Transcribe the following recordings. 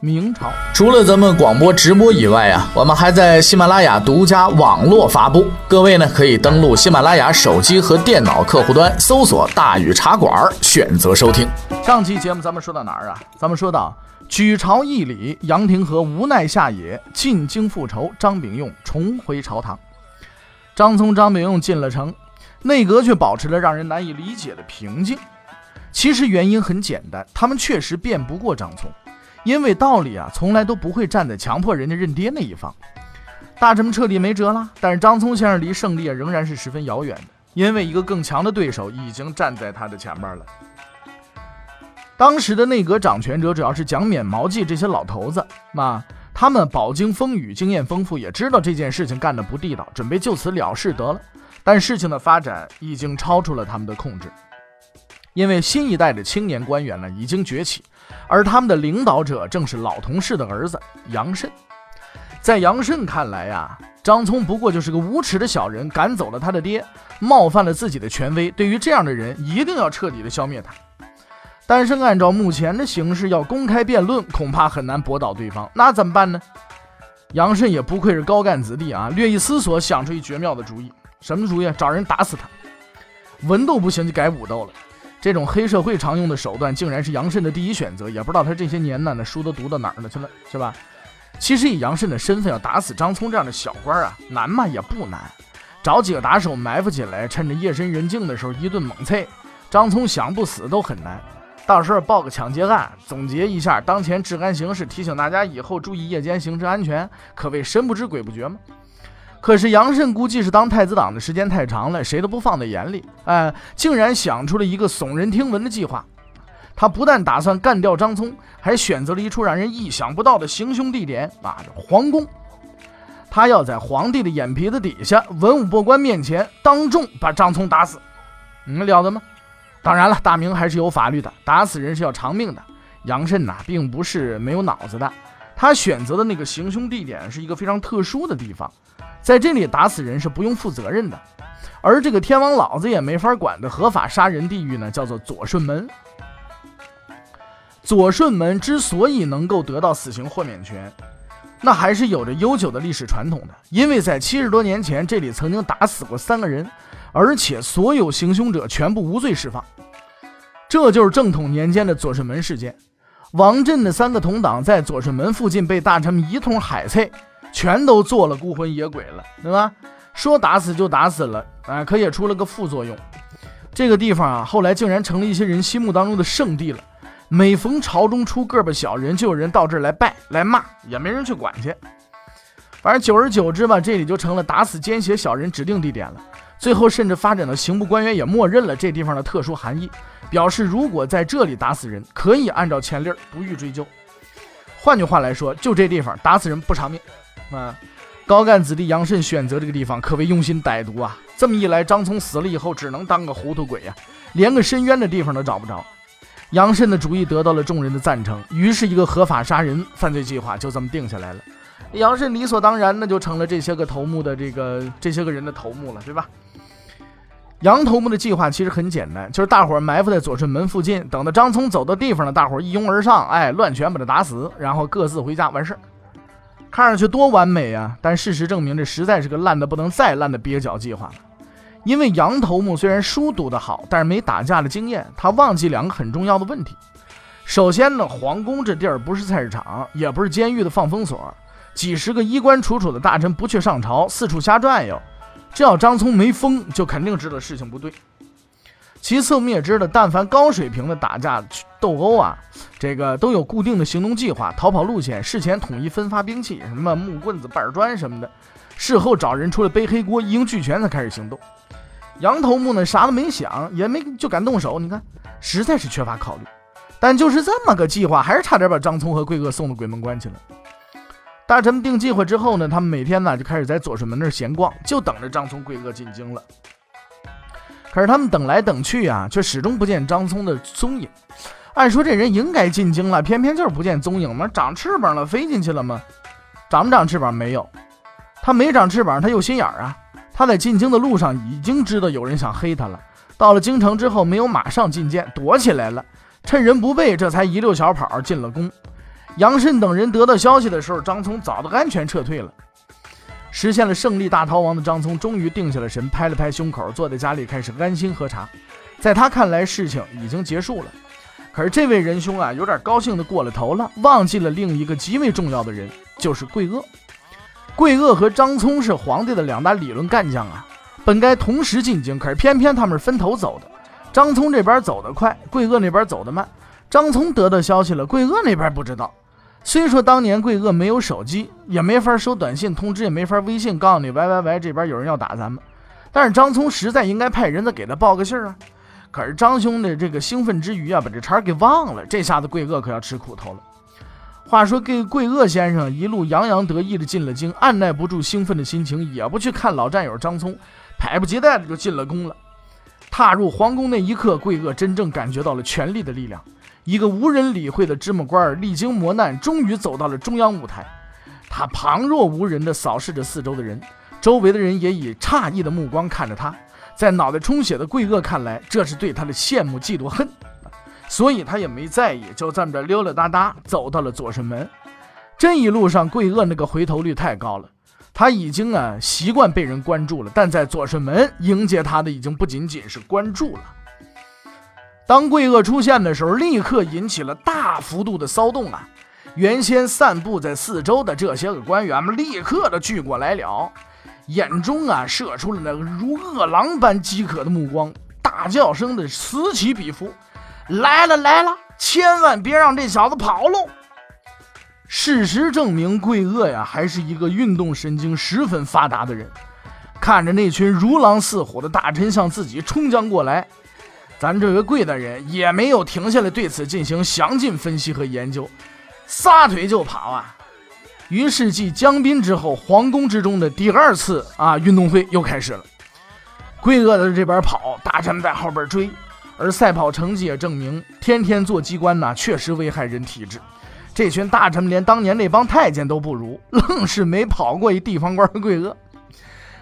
明朝除了咱们广播直播以外啊，我们还在喜马拉雅独家网络发布。各位呢，可以登录喜马拉雅手机和电脑客户端，搜索“大禹茶馆”，选择收听。上期节目咱们说到哪儿啊？咱们说到举朝议礼，杨廷和无奈下野，进京复仇，张炳用重回朝堂。张聪、张炳用进了城，内阁却保持了让人难以理解的平静。其实原因很简单，他们确实辩不过张聪。因为道理啊，从来都不会站在强迫人家认爹那一方。大臣们彻底没辙了，但是张聪先生离胜利啊仍然是十分遥远的，因为一个更强的对手已经站在他的前面了。当时的内阁掌权者主要是蒋冕、毛季这些老头子，那他们饱经风雨，经验丰富，也知道这件事情干得不地道，准备就此了事得了。但事情的发展已经超出了他们的控制，因为新一代的青年官员呢已经崛起。而他们的领导者正是老同事的儿子杨慎。在杨慎看来呀，张聪不过就是个无耻的小人，赶走了他的爹，冒犯了自己的权威。对于这样的人，一定要彻底的消灭他。但是按照目前的形势，要公开辩论，恐怕很难驳倒对方。那怎么办呢？杨慎也不愧是高干子弟啊，略一思索，想出一绝妙的主意。什么主意？找人打死他。文斗不行，就改武斗了。这种黑社会常用的手段，竟然是杨慎的第一选择。也不知道他这些年呢，那书都读到哪儿了去了，是吧？其实以杨慎的身份，要打死张聪这样的小官啊，难吗？也不难。找几个打手埋伏起来，趁着夜深人静的时候一顿猛啐，张聪想不死都很难。到时候报个抢劫案，总结一下当前治安形势，提醒大家以后注意夜间行车安全，可谓神不知鬼不觉吗？可是杨慎估计是当太子党的时间太长了，谁都不放在眼里，哎，竟然想出了一个耸人听闻的计划。他不但打算干掉张聪，还选择了一处让人意想不到的行凶地点啊，皇宫。他要在皇帝的眼皮子底下，文武百官面前当众把张聪打死。你们了得吗？当然了，大明还是有法律的，打死人是要偿命的。杨慎呐，并不是没有脑子的，他选择的那个行凶地点是一个非常特殊的地方。在这里打死人是不用负责任的，而这个天王老子也没法管的合法杀人地狱呢，叫做左顺门。左顺门之所以能够得到死刑豁免权，那还是有着悠久的历史传统的。因为在七十多年前，这里曾经打死过三个人，而且所有行凶者全部无罪释放。这就是正统年间的左顺门事件。王振的三个同党在左顺门附近被大臣们一通海菜。全都做了孤魂野鬼了，对吧？说打死就打死了，啊，可也出了个副作用。这个地方啊，后来竟然成了一些人心目当中的圣地了。每逢朝中出个把小人，就有人到这儿来拜来骂，也没人去管去。反正久而久之吧，这里就成了打死奸邪小人指定地点了。最后甚至发展到刑部官员也默认了这地方的特殊含义，表示如果在这里打死人，可以按照前例不予追究。换句话来说，就这地方打死人不偿命。啊，高干子弟杨慎选择这个地方可谓用心歹毒啊！这么一来，张聪死了以后，只能当个糊涂鬼呀，连个伸冤的地方都找不着。杨慎的主意得到了众人的赞成，于是，一个合法杀人犯罪计划就这么定下来了。杨慎理所当然那就成了这些个头目的这个这些个人的头目了，对吧？杨头目的计划其实很简单，就是大伙埋伏在左顺门附近，等到张聪走到地方了，大伙一拥而上，哎，乱拳把他打死，然后各自回家完事儿。看上去多完美啊！但事实证明，这实在是个烂的不能再烂的蹩脚计划。因为杨头目虽然书读得好，但是没打架的经验，他忘记两个很重要的问题。首先呢，皇宫这地儿不是菜市场，也不是监狱的放风所，几十个衣冠楚楚的大臣不去上朝，四处瞎转悠。只要张聪没疯，就肯定知道事情不对。其次，我们也知道，但凡高水平的打架斗殴啊，这个都有固定的行动计划、逃跑路线，事前统一分发兵器，什么木棍子、板砖什么的，事后找人出来背黑锅，一应俱全才开始行动。杨头目呢，啥都没想，也没就敢动手，你看，实在是缺乏考虑。但就是这么个计划，还是差点把张聪和贵哥送到鬼门关去了。大臣们定计划之后呢，他们每天呢就开始在左顺门那儿闲逛，就等着张聪、贵哥进京了。可是他们等来等去啊，却始终不见张聪的踪影。按说这人应该进京了，偏偏就是不见踪影吗？长翅膀了，飞进去了吗？长不长翅膀？没有。他没长翅膀，他有心眼儿啊。他在进京的路上已经知道有人想黑他了。到了京城之后，没有马上进谏，躲起来了。趁人不备，这才一溜小跑进了宫。杨慎等人得到消息的时候，张聪早都安全撤退了。实现了胜利大逃亡的张聪终于定下了神，拍了拍胸口，坐在家里开始安心喝茶。在他看来，事情已经结束了。可是这位仁兄啊，有点高兴的过了头了，忘记了另一个极为重要的人，就是桂鄂。桂鄂和张聪是皇帝的两大理论干将啊，本该同时进京，可是偏偏他们是分头走的。张聪这边走得快，桂鄂那边走得慢。张聪得到消息了，桂鄂那边不知道。虽说当年贵鄂没有手机，也没法收短信通知，也没法微信告诉你，喂喂喂，这边有人要打咱们。但是张聪实在应该派人再给他报个信儿啊。可是张兄的这个兴奋之余啊，把这茬给忘了，这下子贵鄂可要吃苦头了。话说桂桂鄂先生一路洋洋得意的进了京，按耐不住兴奋的心情，也不去看老战友张聪，迫不及待的就进了宫了。踏入皇宫那一刻，贵鄂真正感觉到了权力的力量。一个无人理会的芝麻官儿，历经磨难，终于走到了中央舞台。他旁若无人地扫视着四周的人，周围的人也以诧异的目光看着他。在脑袋充血的桂鄂看来，这是对他的羡慕、嫉妒、恨，所以他也没在意，就这么着溜溜达达走到了左顺门。这一路上，桂鄂那个回头率太高了，他已经啊习惯被人关注了。但在左顺门迎接他的，已经不仅仅是关注了。当贵鄂出现的时候，立刻引起了大幅度的骚动啊！原先散布在四周的这些个官员们，立刻的聚过来了。眼中啊，射出了那个如饿狼般饥渴的目光，大叫声的此起彼伏：“来了来了，千万别让这小子跑喽！”事实证明，贵鄂呀，还是一个运动神经十分发达的人。看着那群如狼似虎的大臣向自己冲将过来，咱这位贵大人也没有停下来对此进行详尽分析和研究，撒腿就跑啊！于是，继江滨之后，皇宫之中的第二次啊运动会又开始了。贵鄂在这边跑，大臣们在后边追，而赛跑成绩也证明，天天做机关呐，确实危害人体质。这群大臣们连当年那帮太监都不如，愣是没跑过一地方官的桂鄂。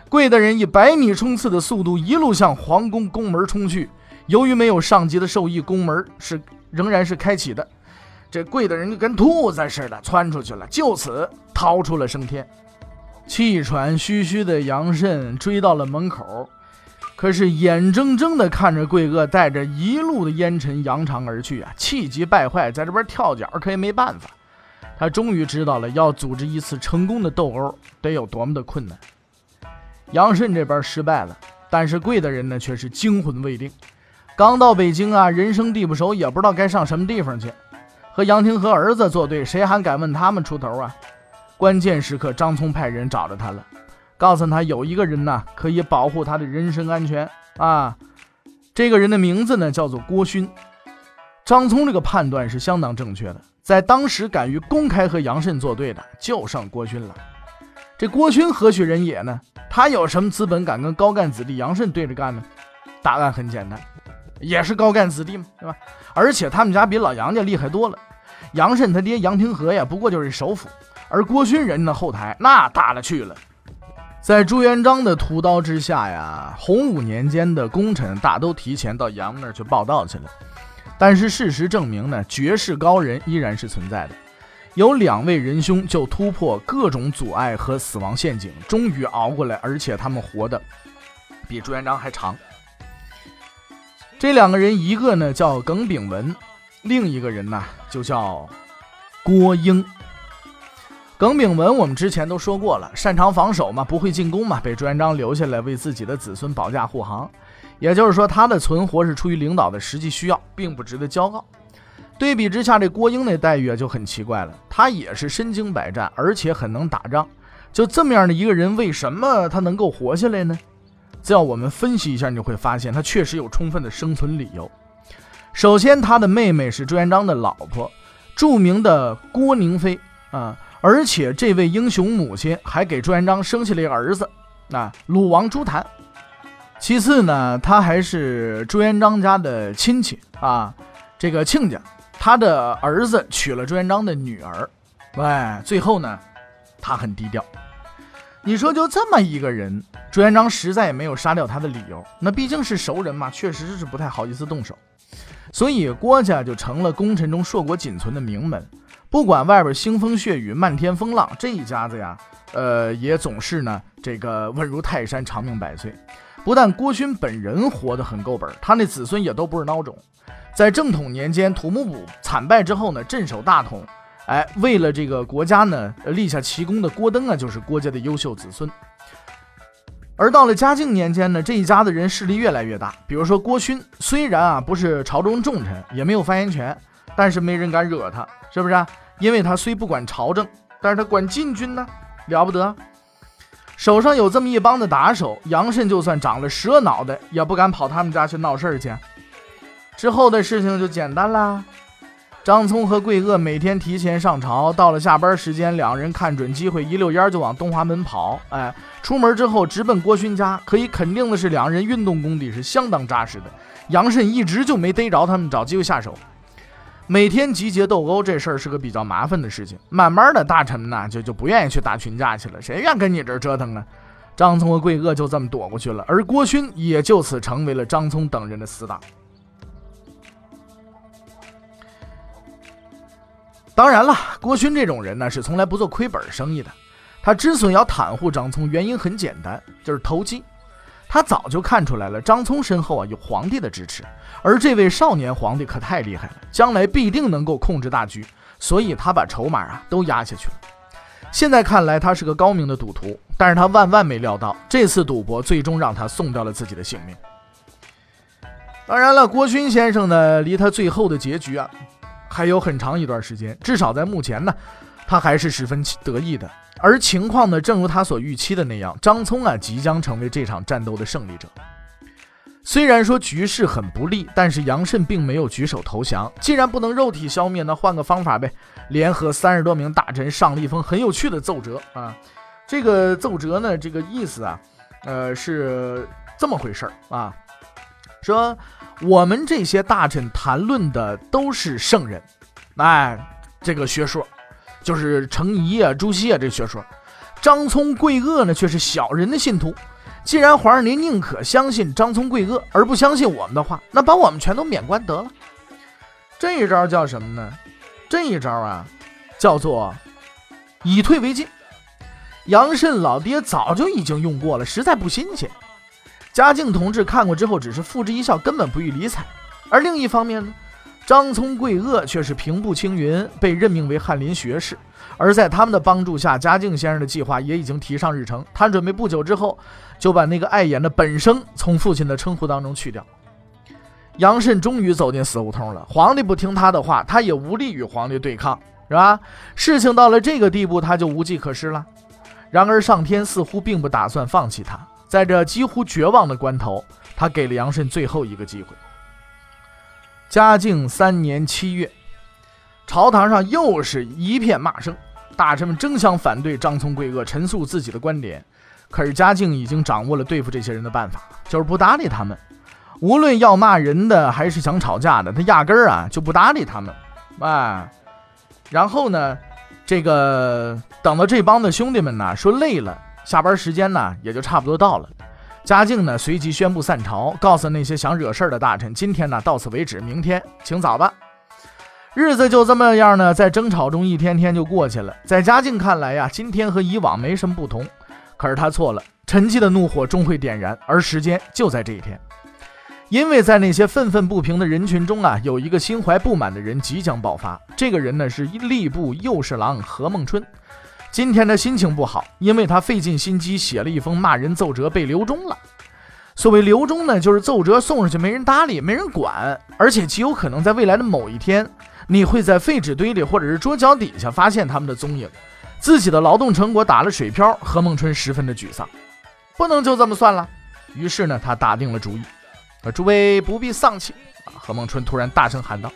贵大人以百米冲刺的速度一路向皇宫宫门冲去，由于没有上级的授意，宫门是仍然是开启的。这贵的人就跟兔子似的窜出去了，就此逃出了升天。气喘吁吁的杨慎追到了门口，可是眼睁睁地看着贵恶带着一路的烟尘扬长而去啊，气急败坏，在这边跳脚，可也没办法。他终于知道了，要组织一次成功的斗殴得有多么的困难。杨慎这边失败了，但是贵的人呢却是惊魂未定。刚到北京啊，人生地不熟，也不知道该上什么地方去。和杨廷和儿子作对，谁还敢问他们出头啊？关键时刻，张聪派人找着他了，告诉他有一个人呢，可以保护他的人身安全啊。这个人的名字呢，叫做郭勋。张聪这个判断是相当正确的，在当时敢于公开和杨慎作对的，就剩郭勋了。这郭勋何许人也呢？他有什么资本敢跟高干子弟杨慎对着干呢？答案很简单。也是高干子弟嘛，对吧？而且他们家比老杨家厉害多了。杨慎他爹杨廷和呀，不过就是首辅，而郭勋人的后台那大了去了。在朱元璋的屠刀之下呀，洪武年间的功臣大都提前到杨那儿去报道去了。但是事实证明呢，绝世高人依然是存在的。有两位仁兄就突破各种阻碍和死亡陷阱，终于熬过来，而且他们活的比朱元璋还长。这两个人，一个呢叫耿炳文，另一个人呢就叫郭英。耿炳文我们之前都说过了，擅长防守嘛，不会进攻嘛，被朱元璋留下来为自己的子孙保驾护航。也就是说，他的存活是出于领导的实际需要，并不值得骄傲。对比之下，这郭英那待遇啊就很奇怪了。他也是身经百战，而且很能打仗，就这么样的一个人，为什么他能够活下来呢？只要我们分析一下，你就会发现他确实有充分的生存理由。首先，他的妹妹是朱元璋的老婆，著名的郭宁妃啊，而且这位英雄母亲还给朱元璋生下了一个儿子啊，鲁王朱谭。其次呢，他还是朱元璋家的亲戚啊，这个亲家，他的儿子娶了朱元璋的女儿。喂，最后呢，他很低调。你说就这么一个人，朱元璋实在也没有杀掉他的理由。那毕竟是熟人嘛，确实是不太好意思动手。所以郭家就成了功臣中硕果仅存的名门，不管外边腥风血雨、漫天风浪，这一家子呀，呃，也总是呢这个稳如泰山、长命百岁。不但郭勋本人活得很够本，他那子孙也都不是孬种。在正统年间，土木堡惨败之后呢，镇守大同，哎，为了这个国家呢立下奇功的郭登啊，就是郭家的优秀子孙。而到了嘉靖年间呢，这一家的人势力越来越大。比如说郭勋，虽然啊不是朝中重臣，也没有发言权，但是没人敢惹他，是不是？因为他虽不管朝政，但是他管禁军呢，了不得。手上有这么一帮的打手，杨慎就算长了蛇脑袋，也不敢跑他们家去闹事儿去。之后的事情就简单啦。张聪和桂萼每天提前上朝，到了下班时间，两人看准机会，一溜烟就往东华门跑。哎，出门之后直奔郭勋家。可以肯定的是，两人运动功底是相当扎实的。杨慎一直就没逮着他们，找机会下手。每天集结斗殴这事儿是个比较麻烦的事情。慢慢的，大臣们呢就就不愿意去打群架去了，谁愿跟你这儿折腾啊？张聪和桂萼就这么躲过去了，而郭勋也就此成为了张聪等人的死党。当然了，郭勋这种人呢，是从来不做亏本生意的。他之所以要袒护张聪，原因很简单，就是投机。他早就看出来了，张聪身后啊有皇帝的支持，而这位少年皇帝可太厉害了，将来必定能够控制大局，所以他把筹码啊都压下去了。现在看来，他是个高明的赌徒，但是他万万没料到，这次赌博最终让他送掉了自己的性命。当然了，郭勋先生呢，离他最后的结局啊。还有很长一段时间，至少在目前呢，他还是十分得意的。而情况呢，正如他所预期的那样，张聪啊即将成为这场战斗的胜利者。虽然说局势很不利，但是杨慎并没有举手投降。既然不能肉体消灭，那换个方法呗。联合三十多名大臣上了一封很有趣的奏折啊。这个奏折呢，这个意思啊，呃，是这么回事儿啊，说。我们这些大臣谈论的都是圣人，哎，这个学说就是程颐啊、朱熹啊这学说。张聪、桂萼呢却是小人的信徒。既然皇上您宁可相信张聪、桂萼，而不相信我们的话，那把我们全都免官得了。这一招叫什么呢？这一招啊，叫做以退为进。杨慎老爹早就已经用过了，实在不新鲜。嘉靖同志看过之后，只是付之一笑，根本不予理睬。而另一方面呢，张聪、桂萼却是平步青云，被任命为翰林学士。而在他们的帮助下，嘉靖先生的计划也已经提上日程。他准备不久之后就把那个碍眼的本生从父亲的称呼当中去掉。杨慎终于走进死胡同了。皇帝不听他的话，他也无力与皇帝对抗，是吧？事情到了这个地步，他就无计可施了。然而上天似乎并不打算放弃他。在这几乎绝望的关头，他给了杨慎最后一个机会。嘉靖三年七月，朝堂上又是一片骂声，大臣们争相反对张聪、桂萼，陈述自己的观点。可是嘉靖已经掌握了对付这些人的办法，就是不搭理他们。无论要骂人的还是想吵架的，他压根儿啊就不搭理他们。哎，然后呢，这个等到这帮的兄弟们呢说累了。下班时间呢，也就差不多到了。嘉靖呢，随即宣布散朝，告诉那些想惹事儿的大臣：“今天呢，到此为止，明天请早吧。”日子就这么样呢，在争吵中一天天就过去了。在嘉靖看来呀，今天和以往没什么不同。可是他错了，沉寂的怒火终会点燃，而时间就在这一天。因为在那些愤愤不平的人群中啊，有一个心怀不满的人即将爆发。这个人呢，是吏部右侍郎何孟春。今天的心情不好，因为他费尽心机写了一封骂人奏折，被留中了。所谓留中呢，就是奏折送上去没人搭理，没人管，而且极有可能在未来的某一天，你会在废纸堆里或者是桌角底下发现他们的踪影。自己的劳动成果打了水漂，何梦春十分的沮丧，不能就这么算了。于是呢，他打定了主意。诸位不必丧气。”啊，何孟春突然大声喊道：“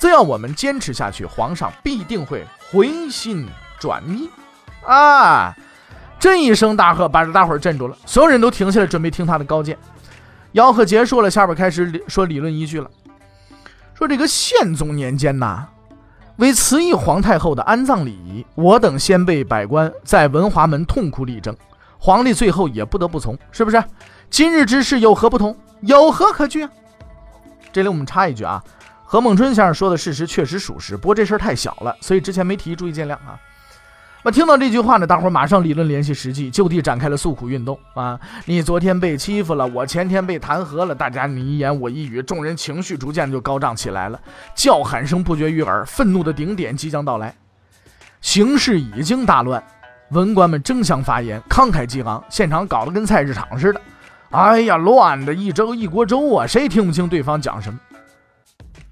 只要我们坚持下去，皇上必定会回心转意。”啊！这一声大喝把这大伙儿镇住了，所有人都停下来准备听他的高见。吆喝结束了，下边开始说理论依据了。说这个宪宗年间呐，为慈禧皇太后的安葬礼仪，我等先辈百官在文华门痛哭力争，皇帝最后也不得不从，是不是？今日之事有何不同？有何可惧啊？这里我们插一句啊，何孟春先生说的事实确实属实，不过这事儿太小了，所以之前没提，注意见谅啊。我听到这句话呢，大伙儿马上理论联系实际，就地展开了诉苦运动啊！你昨天被欺负了，我前天被弹劾了，大家你一言我一语，众人情绪逐渐就高涨起来了，叫喊声不绝于耳，愤怒的顶点即将到来，形势已经大乱，文官们争相发言，慷慨激昂，现场搞得跟菜市场似的。哎呀，乱的一粥一锅粥啊，谁听不清对方讲什么？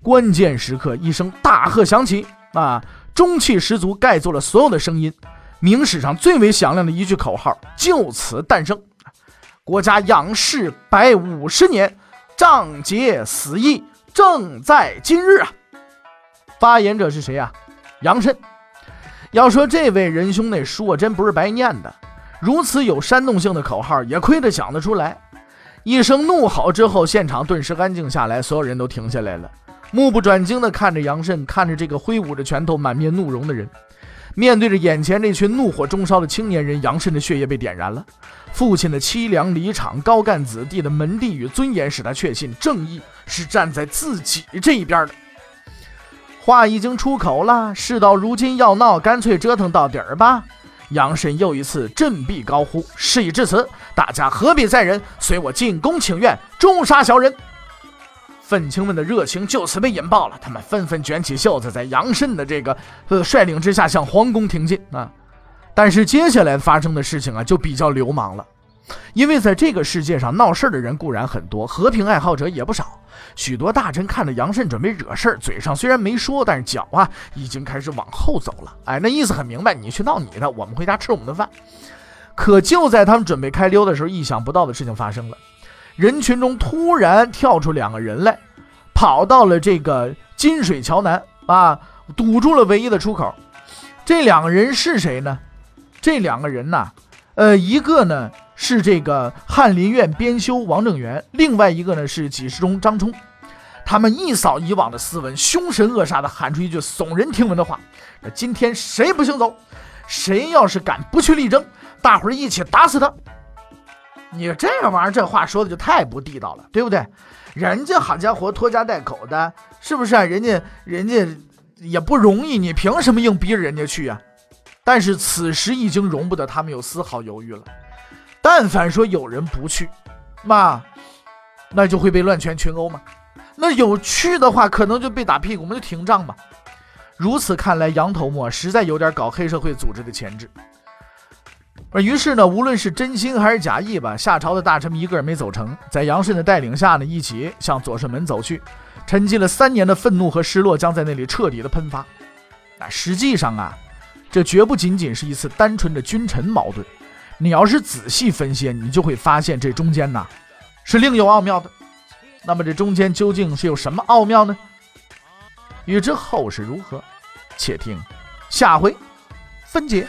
关键时刻，一声大喝响起啊！中气十足，盖住了所有的声音。明史上最为响亮的一句口号就此诞生：国家仰视百五十年，仗节死义，正在今日啊！发言者是谁啊？杨慎。要说这位仁兄那书我，真不是白念的。如此有煽动性的口号，也亏得想得出来。一声怒吼之后，现场顿时安静下来，所有人都停下来了。目不转睛地看着杨慎，看着这个挥舞着拳头、满面怒容的人。面对着眼前这群怒火中烧的青年人，杨慎的血液被点燃了。父亲的凄凉离场，高干子弟的门第与尊严，使他确信正义是站在自己这一边的。话已经出口了，事到如今要闹，干脆折腾到底儿吧。杨慎又一次振臂高呼：“事已至此，大家何必再忍？随我进宫请愿，诛杀小人。”愤青们的热情就此被引爆了，他们纷纷卷起袖子，在杨慎的这个呃率领之下向皇宫挺进啊！但是接下来发生的事情啊，就比较流氓了，因为在这个世界上闹事的人固然很多，和平爱好者也不少。许多大臣看着杨慎准备惹事儿，嘴上虽然没说，但是脚啊已经开始往后走了。哎，那意思很明白，你去闹你的，我们回家吃我们的饭。可就在他们准备开溜的时候，意想不到的事情发生了。人群中突然跳出两个人来，跑到了这个金水桥南啊，堵住了唯一的出口。这两个人是谁呢？这两个人呐，呃，一个呢是这个翰林院编修王正元，另外一个呢是给事中张冲。他们一扫以往的斯文，凶神恶煞地喊出一句耸人听闻的话：“那今天谁不行走？谁要是敢不去力争，大伙儿一起打死他！”你这玩意儿，这话说的就太不地道了，对不对？人家好家伙，拖家带口的，是不是啊？人家人家也不容易，你凭什么硬逼着人家去啊？但是此时已经容不得他们有丝毫犹豫了。但凡说有人不去，嘛，那就会被乱拳群殴嘛。那有去的话，可能就被打屁股，我们就停仗嘛。如此看来，杨头目实在有点搞黑社会组织的潜质。而于是呢，无论是真心还是假意吧，夏朝的大臣们一个人没走成，在杨慎的带领下呢，一起向左顺门走去。沉寂了三年的愤怒和失落将在那里彻底的喷发。那实际上啊，这绝不仅仅是一次单纯的君臣矛盾。你要是仔细分析，你就会发现这中间呐，是另有奥妙的。那么这中间究竟是有什么奥妙呢？欲知后事如何，且听下回分解。